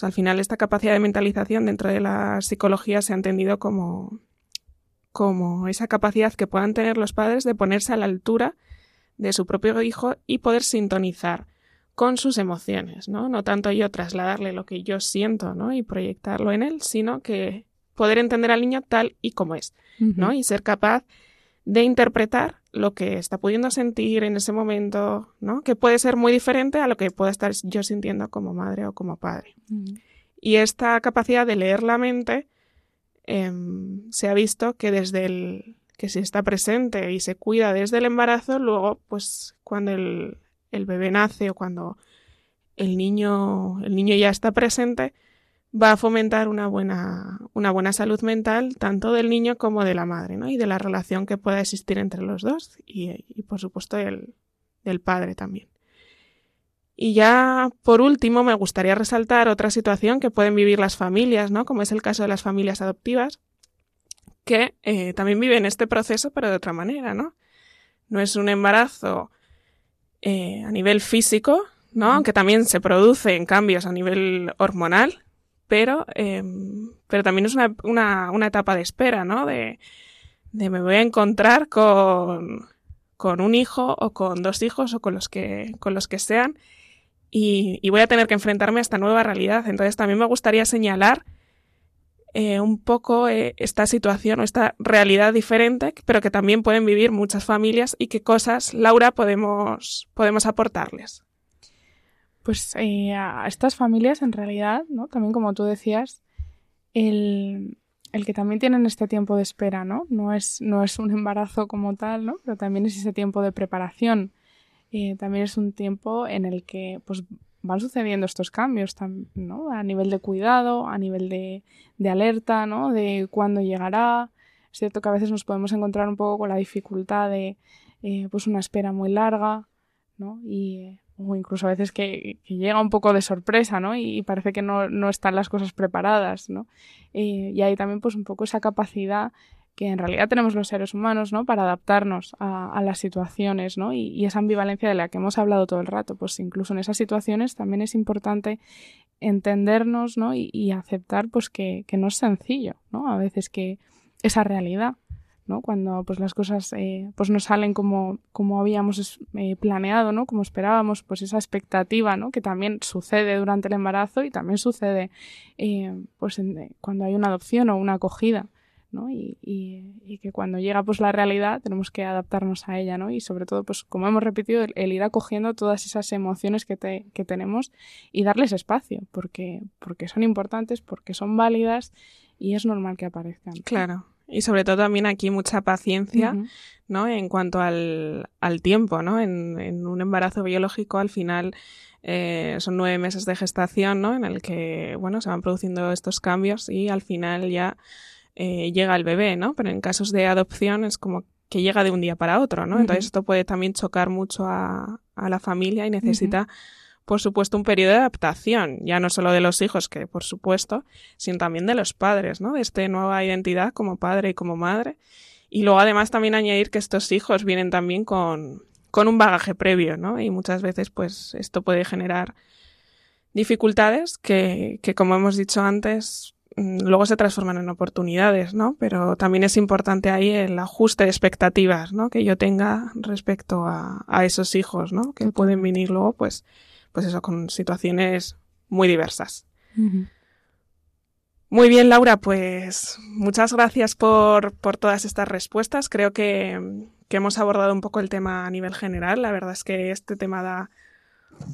al final esta capacidad de mentalización dentro de la psicología se ha entendido como, como esa capacidad que puedan tener los padres de ponerse a la altura de su propio hijo y poder sintonizar con sus emociones, ¿no? No tanto yo trasladarle lo que yo siento, ¿no? Y proyectarlo en él, sino que poder entender al niño tal y como es, ¿no? Y ser capaz de interpretar lo que está pudiendo sentir en ese momento, ¿no? Que puede ser muy diferente a lo que pueda estar yo sintiendo como madre o como padre. Y esta capacidad de leer la mente em, se ha visto que desde el que si está presente y se cuida desde el embarazo, luego, pues cuando el, el bebé nace o cuando el niño, el niño ya está presente, va a fomentar una buena, una buena salud mental tanto del niño como de la madre, ¿no? Y de la relación que pueda existir entre los dos y, y por supuesto el, del padre también. Y ya por último me gustaría resaltar otra situación que pueden vivir las familias, ¿no? Como es el caso de las familias adoptivas, que eh, también viven este proceso pero de otra manera, ¿no? No es un embarazo eh, a nivel físico, ¿no? Aunque también se producen cambios a nivel hormonal, pero, em, pero también es una, una, una, etapa de espera, ¿no? De, de me voy a encontrar con, con, un hijo o con dos hijos o con los que, con los que sean y, y voy a tener que enfrentarme a esta nueva realidad. Entonces también me gustaría señalar eh, un poco eh, esta situación o esta realidad diferente, pero que también pueden vivir muchas familias y qué cosas, Laura, podemos, podemos aportarles pues eh, a estas familias en realidad, ¿no? También como tú decías, el, que también tienen este tiempo de espera, ¿no? No es, no es un embarazo como tal, ¿no? Pero también es ese tiempo de preparación. Eh, también es un tiempo en el que pues van sucediendo estos cambios, ¿no? A nivel de cuidado, a nivel de, de alerta, ¿no? De cuándo llegará. Es cierto que a veces nos podemos encontrar un poco con la dificultad de eh, pues una espera muy larga, ¿no? Y o incluso a veces que, llega un poco de sorpresa, ¿no? Y, parece que no, no, están las cosas preparadas, ¿no? y hay también pues un poco esa capacidad que en realidad tenemos los seres humanos, ¿no? Para adaptarnos a, las situaciones, ¿no? Y, esa ambivalencia de la que hemos hablado todo el rato, pues incluso en esas situaciones también es importante entendernos, ¿no? Y, aceptar, pues que, que, no es sencillo, ¿no? A veces que esa realidad, ¿no? Cuando pues las cosas eh, pues no salen como, como habíamos eh, planeado, ¿no? Como esperábamos, pues esa expectativa, ¿no? Que también sucede durante el embarazo y también sucede eh, pues cuando hay una adopción o una acogida. ¿no? Y, y, que cuando llega pues la realidad tenemos que adaptarnos a ella, ¿no? Y sobre todo, pues como hemos repetido, el, ir acogiendo todas esas emociones que, te, que tenemos y darles espacio, porque, porque son importantes, porque son válidas y es normal que aparezcan. Claro. Y sobre todo también aquí mucha paciencia, ¿no? En cuanto al, al tiempo, ¿no? En, en, un embarazo biológico al final eh, son nueve meses de gestación, ¿no? En el que, bueno, se van produciendo estos cambios y al final ya eh, llega el bebé, ¿no? Pero en casos de adopción es como que llega de un día para otro, ¿no? Entonces esto puede también chocar mucho a, a la familia y necesita, por supuesto, un periodo de adaptación, ya no solo de los hijos, que por supuesto, sino también de los padres, ¿no? De esta nueva identidad como padre y como madre. Y luego además también añadir que estos hijos vienen también con, con un bagaje previo, ¿no? Y muchas veces pues esto puede generar dificultades que, que como hemos dicho antes, Mm, luego se transforman en oportunidades, ¿no? Pero también es importante ahí el ajuste de expectativas, ¿no? Que yo tenga respecto a, esos hijos, ¿no? Que pueden venir luego, pues, pues eso, con situaciones muy diversas. Muy bien, Laura, pues muchas gracias por, por todas estas respuestas. Creo que, que hemos abordado un poco el tema a nivel general. La verdad es que este tema da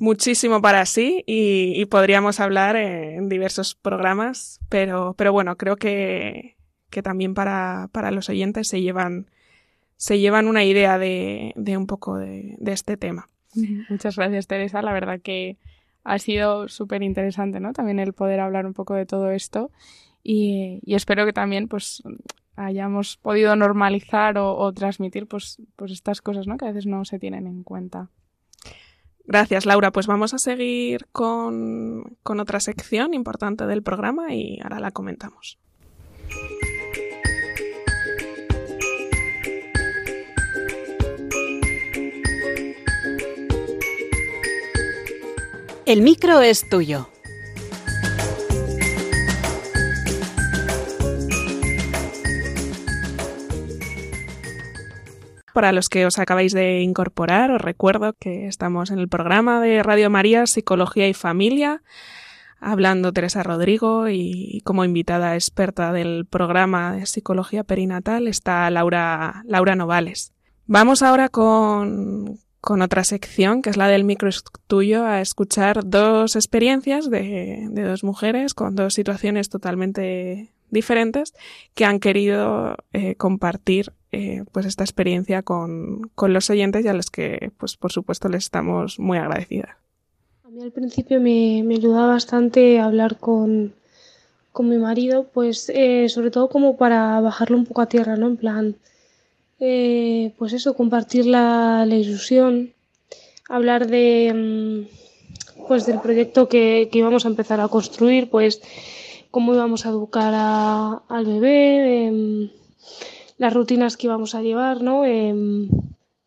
muchísimo para sí y, podríamos hablar en diversos programas, pero, pero bueno, creo que, que también para, para, los oyentes se llevan, se llevan una idea de, de un poco de, de, este tema. (laughs) Muchas gracias, Teresa. La verdad que ha sido súper interesante, ¿no? También el poder hablar un poco de todo esto y, y espero que también, pues, hayamos podido normalizar o, transmitir, pues, pues estas cosas, ¿no? Que a veces no se tienen en cuenta. Gracias, Laura. Pues vamos a seguir con, con otra sección importante del programa y ahora la comentamos. El micro es tuyo. Para los que os acabáis de incorporar, os recuerdo que estamos en el programa de Radio María Psicología y Familia, hablando Teresa Rodrigo y como invitada experta del programa de Psicología Perinatal está Laura, Laura Novales. Vamos ahora con, con otra sección, que es la del micro tuyo, a escuchar dos experiencias de, de dos mujeres con dos situaciones totalmente diferentes que han querido eh, compartir eh, pues esta experiencia con, con, los oyentes y a los que pues por supuesto les estamos muy agradecidas. A mí al principio me, me ayudaba bastante hablar con, con mi marido, pues eh, sobre todo como para bajarlo un poco a tierra, ¿no? En plan, pues eso, compartir la, la, ilusión, hablar de mm, pues del proyecto que, que íbamos a empezar a construir, pues cómo íbamos a educar al bebé, em, las rutinas que íbamos a llevar, ¿no? Em,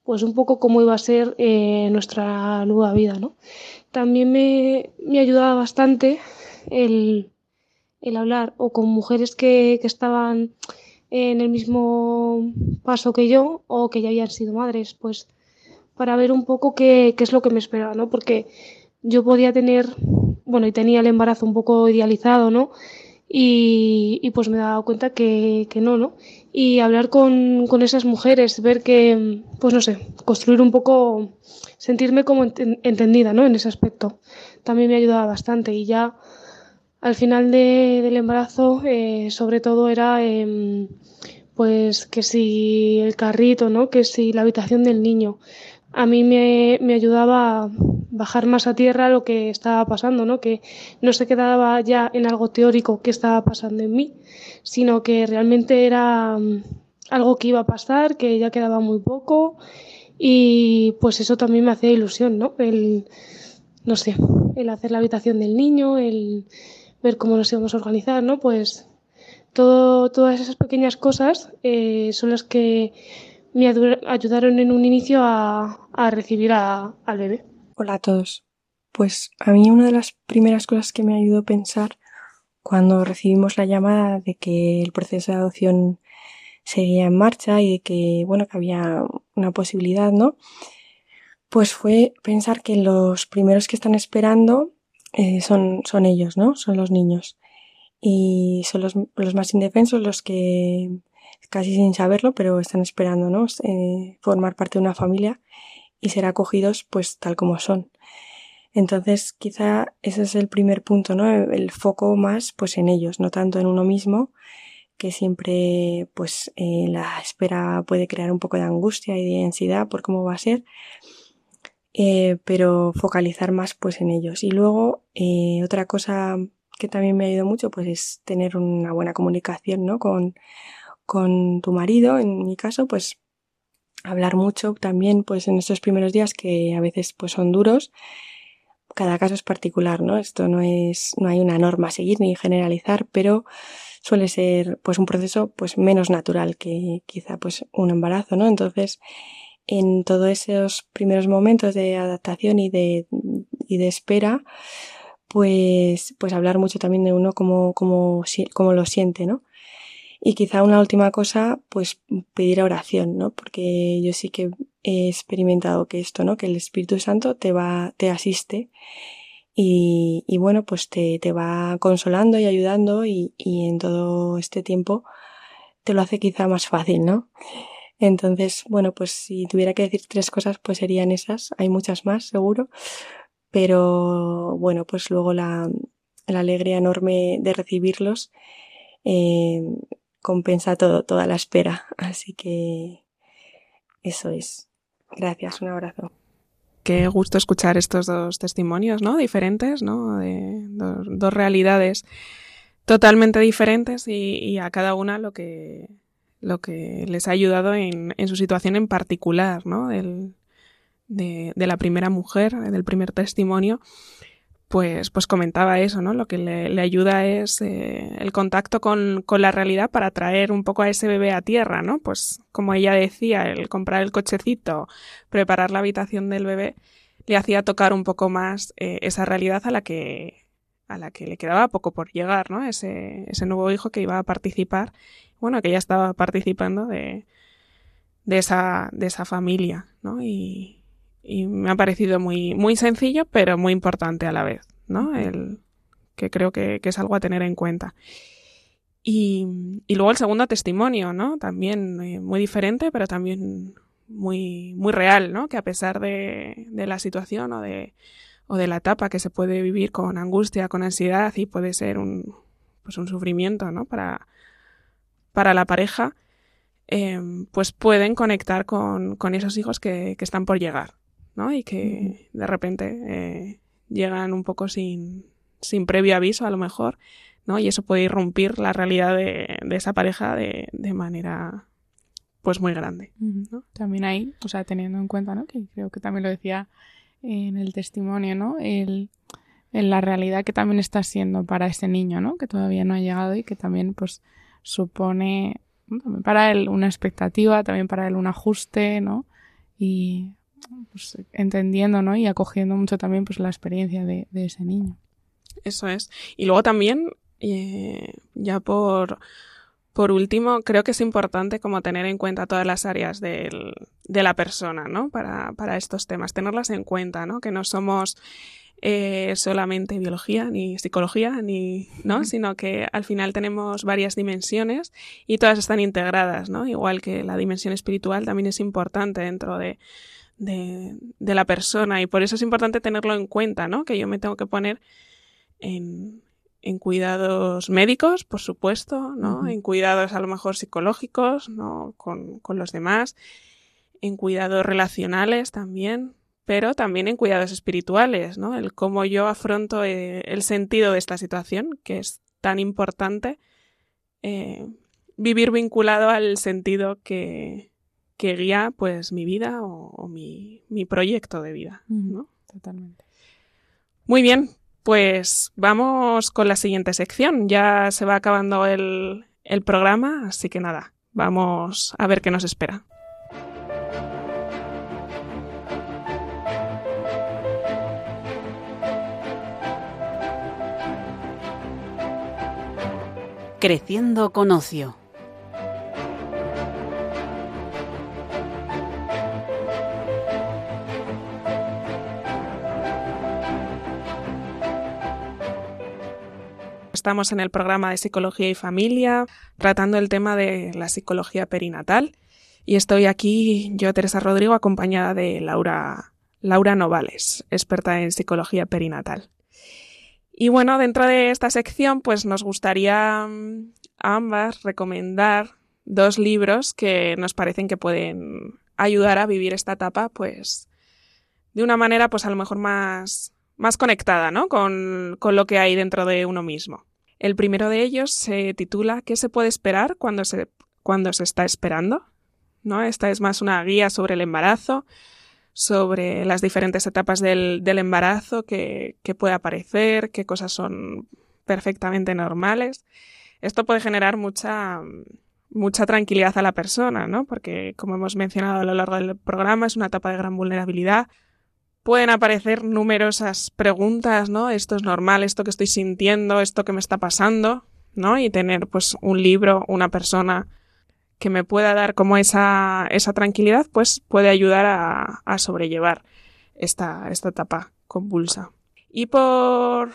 pues un poco cómo iba a ser eh, nuestra nueva vida, ¿no? También me, me ayudaba bastante el, hablar o con mujeres que, estaban en el mismo paso que yo o que ya habían sido madres, pues para ver un poco qué, qué es lo que me esperaba, ¿no? Porque yo podía tener, bueno, y tenía el embarazo un poco idealizado, ¿no? Y, y pues me he dado cuenta que, que no, ¿no? Y hablar con, con, esas mujeres, ver que, pues no sé, construir un poco, sentirme como entendida, ¿no? En ese aspecto. También me ha ayudado bastante y ya al final de, del embarazo, eh, sobre todo era, eh, pues que si el carrito, ¿no? Que si la habitación del niño a mí me, me, ayudaba a bajar más a tierra lo que estaba pasando, ¿no? Que no se quedaba ya en algo teórico que estaba pasando en mí, sino que realmente era mm, algo que iba a pasar, que ya quedaba muy poco y pues eso también me hacía ilusión, ¿no? El, no sé, el hacer la habitación del niño, el ver cómo nos íbamos a organizar, ¿no? Pues todo, todas esas pequeñas cosas eh, son las que me ayudaron en un inicio a, a recibir a, al bebé. Hola a todos. Pues a mí una de las primeras cosas que me ayudó a pensar cuando recibimos la llamada de que el proceso de adopción seguía en marcha y de que, bueno, que había una posibilidad, ¿no? Pues fue pensar que los primeros que están esperando eh, son, son ellos, ¿no? Son los niños. Y son los, los, más indefensos, los que casi sin saberlo, pero están esperando, ¿no? Eh, formar parte de una familia y ser acogidos pues tal como son. Entonces, quizá ese es el primer punto, ¿no? El foco más, pues, en ellos, no tanto en uno mismo, que siempre, pues, eh, la espera puede crear un poco de angustia y de ansiedad por cómo va a ser, eh, pero focalizar más, pues, en ellos. Y luego, eh, otra cosa que también me ha ayudado mucho, pues, es tener una buena comunicación, ¿no? Con, con tu marido, en mi caso, pues, hablar mucho también, pues, en estos primeros días que a veces, pues, son duros, cada caso es particular, ¿no? Esto no es, no hay una norma a seguir ni generalizar, pero suele ser pues un proceso pues menos natural que quizá pues un embarazo, ¿no? Entonces, en todos esos primeros momentos de adaptación y de, y de espera, pues, pues hablar mucho también de uno como, como, como lo siente, ¿no? Y quizá una última cosa, pues pedir oración, ¿no? Porque yo sí que he experimentado que esto, ¿no? Que el Espíritu Santo te va, te asiste y, y bueno, pues te, te, va consolando y ayudando y, y en todo este tiempo te lo hace quizá más fácil, ¿no? Entonces, bueno, pues si tuviera que decir tres cosas, pues serían esas. Hay muchas más, seguro. Pero bueno, pues luego la, la alegría enorme de recibirlos eh, compensa todo, toda la espera. Así que eso es. Gracias, un abrazo. Qué gusto escuchar estos dos testimonios, ¿no? Diferentes, ¿no? De dos, realidades totalmente diferentes y, a cada una lo que, lo que les ha ayudado en, en su situación en particular, ¿no? de, de, la primera mujer, del primer testimonio pues, pues comentaba eso, ¿no? Lo que le, ayuda es eh, el contacto con, con, la realidad para traer un poco a ese bebé a tierra, ¿no? Pues como ella decía, el comprar el cochecito, preparar la habitación del bebé, le hacía tocar un poco más eh, esa realidad a la que a la que le quedaba poco por llegar, ¿no? Ese, ese nuevo hijo que iba a participar, bueno, que ya estaba participando de, de esa, de esa familia, ¿no? Y, y me ha parecido muy, muy sencillo, pero muy importante a la vez, ¿no? El, que creo que, es algo a tener en cuenta. Y, y luego el segundo testimonio, ¿no? También eh, muy diferente, pero también muy, muy real, ¿no? Que a pesar de, de la situación o de, o de la etapa que se puede vivir con angustia, con ansiedad y puede ser un, pues un sufrimiento, ¿no? Para, para la pareja, eh, pues pueden conectar con, con esos hijos que, que, están por llegar, ¿no? Y que de repente eh, llegan un poco sin, sin previo aviso a lo mejor, ¿no? Y eso puede irrumpir la realidad de, de esa pareja de, de, manera pues muy grande. ¿no? También ahí, o sea, teniendo en cuenta, ¿no? Que creo que también lo decía en el testimonio, ¿no? El, en la realidad que también está siendo para ese niño, ¿no? Que todavía no ha llegado y que también pues supone para él una expectativa, también para él un ajuste, ¿no? Y pues, entendiendo ¿no? y acogiendo mucho también pues, la experiencia de, ese niño. Eso es. Y luego también, eh, ya por, por último, creo que es importante como tener en cuenta todas las áreas del, de la persona, ¿no? Para, para estos temas, tenerlas en cuenta, ¿no? Que no somos eh, solamente biología ni psicología ni no sino que al final tenemos varias dimensiones y todas están integradas no igual que la dimensión espiritual también es importante dentro de de, de, la persona y por eso es importante tenerlo en cuenta, ¿no? Que yo me tengo que poner en, en cuidados médicos, por supuesto, ¿no? En cuidados a lo mejor psicológicos, ¿no? Con, con, los demás, en cuidados relacionales también, pero también en cuidados espirituales, ¿no? El cómo yo afronto eh, el sentido de esta situación, que es tan importante, eh, vivir vinculado al sentido que, que guía pues mi vida o, mi, mi, proyecto de vida. ¿no? Totalmente. Muy bien, pues vamos con la siguiente sección. Ya se va acabando el, el programa, así que nada, vamos a ver qué nos espera. Creciendo con ocio. Estamos en el programa de Psicología y Familia, tratando el tema de la psicología perinatal. Y estoy aquí, yo, Teresa Rodrigo, acompañada de Laura, Laura Novales, experta en psicología perinatal. Y bueno, dentro de esta sección, pues nos gustaría mm, a ambas recomendar dos libros que nos parecen que pueden ayudar a vivir esta etapa, pues, de una manera, pues a lo mejor más, más conectada, ¿no? Con, con lo que hay dentro de uno mismo. El primero de ellos se titula ¿Qué se puede esperar cuando se, cuando se está esperando? ¿No? Esta es más una guía sobre el embarazo, sobre las diferentes etapas del, embarazo que, puede aparecer, qué cosas son perfectamente normales. Esto puede generar mucha, mucha tranquilidad a la persona, ¿no? Porque, como hemos mencionado a lo largo del programa, es una etapa de gran vulnerabilidad. Pueden aparecer numerosas preguntas, ¿no? Esto es normal, esto que estoy sintiendo, esto que me está pasando, ¿no? Y tener, pues, un libro, una persona que me pueda dar como esa, esa tranquilidad, pues puede ayudar a, a sobrellevar esta, esta etapa convulsa. Y por,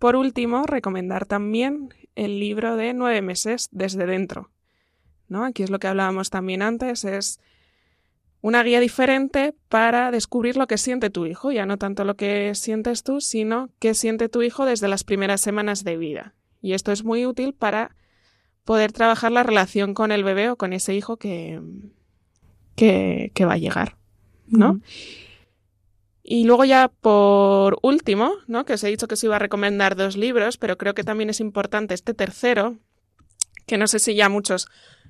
por último, recomendar también el libro de nueve meses desde dentro. ¿no? Aquí es lo que hablábamos también antes, es una guía diferente para descubrir lo que siente tu hijo, ya no tanto lo que sientes tú, sino qué siente tu hijo desde las primeras semanas de vida. Y esto es muy útil para poder trabajar la relación con el bebé o con ese hijo que, que, va a llegar, ¿no? Y luego ya por último, ¿no? Que os he dicho que os iba a recomendar dos libros, pero creo que también es importante este tercero, que no sé si ya muchos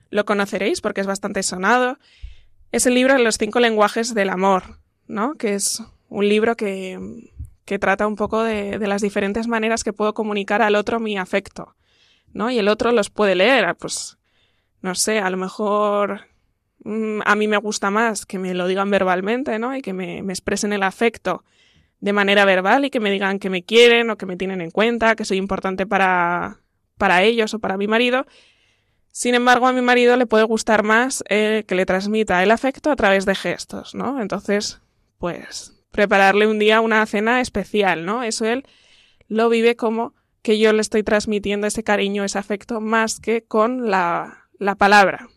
lo conoceréis porque es bastante sonado. Es el libro de los cinco lenguajes del amor, ¿no? Que es un libro que, que trata un poco de, de las diferentes maneras que puedo comunicar al otro mi afecto. ¿no? Y el otro los puede leer, ah, pues, no sé, a lo mejor mm, a mí me gusta más que me lo digan verbalmente, ¿no? Y que me, me expresen el afecto de manera verbal y que me digan que me quieren o que me tienen en cuenta, que soy importante para, para ellos o para mi marido. Sin embargo, a mi marido le puede gustar más eh, que le transmita el afecto a través de gestos, ¿no? Entonces, pues, prepararle un día una cena especial, ¿no? Eso él lo vive como que yo le estoy transmitiendo ese cariño, ese afecto, más que con la, la palabra.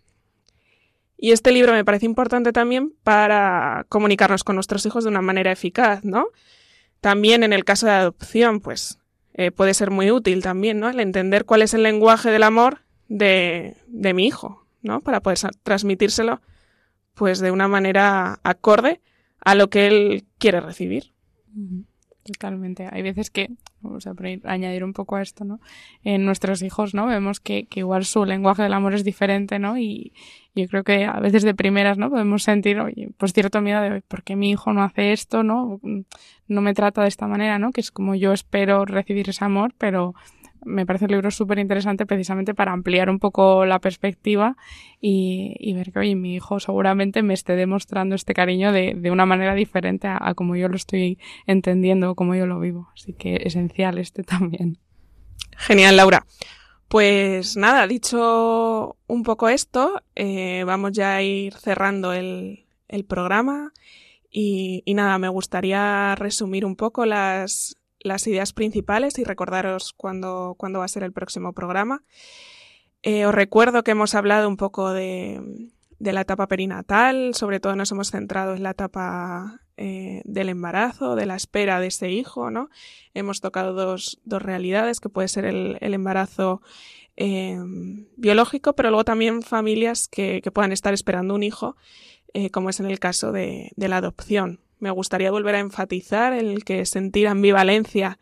Y este libro me parece importante también para comunicarnos con nuestros hijos de una manera eficaz, ¿no? También en el caso de adopción, pues eh, puede ser muy útil también, ¿no? El entender cuál es el lenguaje del amor de, de mi hijo, ¿no? Para poder transmitírselo, pues de una manera acorde a lo que él quiere recibir. Totalmente. Hay veces que, vamos a añadir un poco a esto, ¿no? En nuestros hijos, ¿no? Vemos que, igual su lenguaje del amor es diferente, ¿no? Y yo creo que a veces de primeras, ¿no? Podemos sentir, oye, pues cierto miedo de, ¿por qué mi hijo no hace esto, ¿no? No me trata de esta manera, ¿no? Que es como yo espero recibir ese amor, pero me parece el libro súper interesante precisamente para ampliar un poco la perspectiva y, ver que, oye, mi hijo seguramente me esté demostrando este cariño de, de una manera diferente a, como yo lo estoy entendiendo, como yo lo vivo. Así que esencial este (laughs) también. Genial, Laura. Pues nada, dicho un poco esto, eh, vamos ya a ir cerrando el, el programa y, nada, me gustaría resumir un poco las, las ideas principales y recordaros cuándo, va a ser el próximo programa. Eh, os recuerdo que hemos hablado un poco de, la etapa perinatal, sobre todo nos hemos centrado en la etapa eh, del embarazo, de la espera de ese hijo, ¿no? Hemos tocado dos, realidades, que puede ser el, embarazo eh, biológico, pero luego también familias que, puedan estar esperando un hijo, como es en el caso de la adopción me gustaría volver a enfatizar el que sentir ambivalencia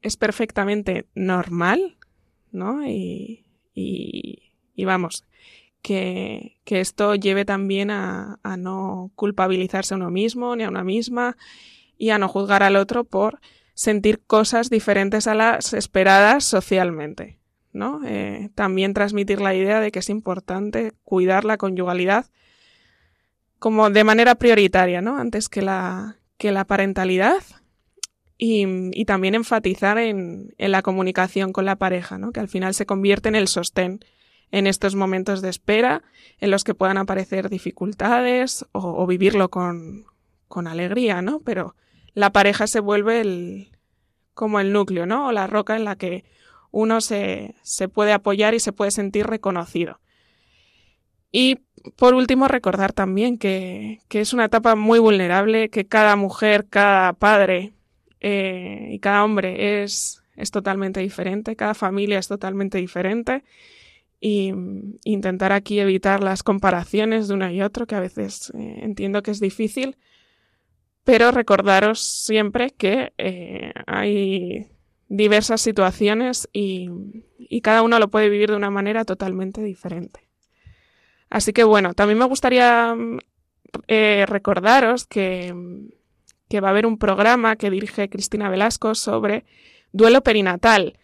es perfectamente normal, ¿no? Y, y, vamos, que, que, esto lleve también a, a, no culpabilizarse a uno mismo ni a una misma y a no juzgar al otro por sentir cosas diferentes a las esperadas socialmente, ¿no? Eh, también transmitir la idea de que es importante cuidar la conyugalidad como de manera prioritaria, ¿no? Antes que la, que la parentalidad y, también enfatizar en, la comunicación con la pareja, ¿no? Que al final se convierte en el sostén en estos momentos de espera en los que puedan aparecer dificultades o, vivirlo con, con, alegría, ¿no? Pero la pareja se vuelve el, como el núcleo, ¿no? O la roca en la que uno se, se puede apoyar y se puede sentir reconocido. Y por último, recordar también que, es una etapa muy vulnerable, que cada mujer, cada padre eh, y cada hombre es, totalmente diferente, cada familia es totalmente diferente. Y intentar aquí evitar las comparaciones de uno y otro, que a veces eh, entiendo que es difícil, pero recordaros siempre que eh, hay diversas situaciones y, cada uno lo puede vivir de una manera totalmente diferente. Así que bueno, también me gustaría eh, recordaros que, que, va a haber un programa que dirige Cristina Velasco sobre duelo perinatal,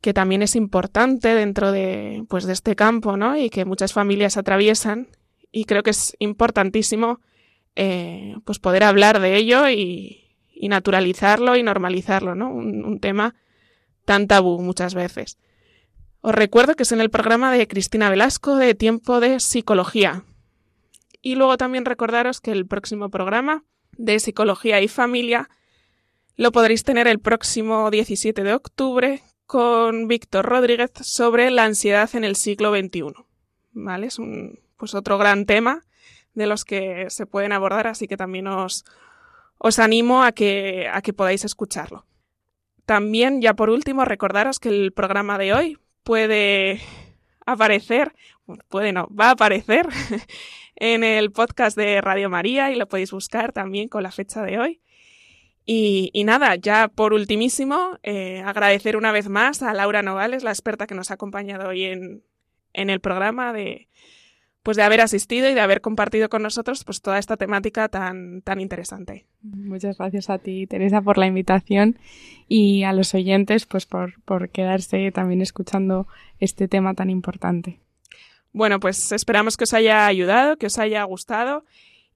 que también es importante dentro de, pues, de este campo, ¿no? Y que muchas familias atraviesan. Y creo que es importantísimo eh, pues poder hablar de ello y, naturalizarlo y normalizarlo, ¿no? un, tema tan tabú muchas veces. Os recuerdo que es en el programa de Cristina Velasco de Tiempo de Psicología. Y luego también recordaros que el próximo programa de Psicología y Familia lo podréis tener el próximo 17 de octubre con Víctor Rodríguez sobre la ansiedad en el siglo XXI. ¿Vale? Es un, pues otro gran tema de los que se pueden abordar, así que también os, os animo a que, a que podáis escucharlo. También, ya por último, recordaros que el programa de hoy puede aparecer, puede no, va a aparecer (laughs) en el podcast de Radio María y lo podéis buscar también con la fecha de hoy. Y, nada, ya por ultimísimo, eh, agradecer una vez más a Laura Novales, la experta que nos ha acompañado hoy en, en el programa de, pues de haber asistido y de haber compartido con nosotros pues toda esta temática tan, tan interesante. Muchas gracias a ti, Teresa, por la invitación y a los oyentes pues por, por quedarse también escuchando este tema tan importante. Bueno, pues esperamos que os haya ayudado, que os haya gustado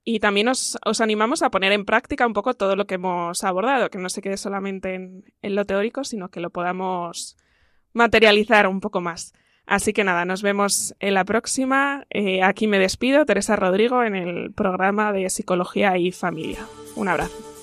y también os, os, animamos a poner en práctica un poco todo lo que hemos abordado, que no se quede solamente en, en lo teórico, sino que lo podamos materializar un poco más. Así que nada, nos vemos en la próxima. Eh, aquí me despido, Teresa Rodrigo, en el programa de Psicología y Familia. Un abrazo.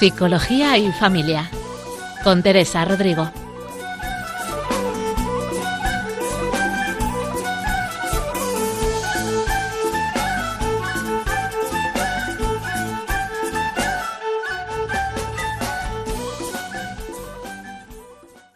Psicología y Familia con Teresa Rodrigo.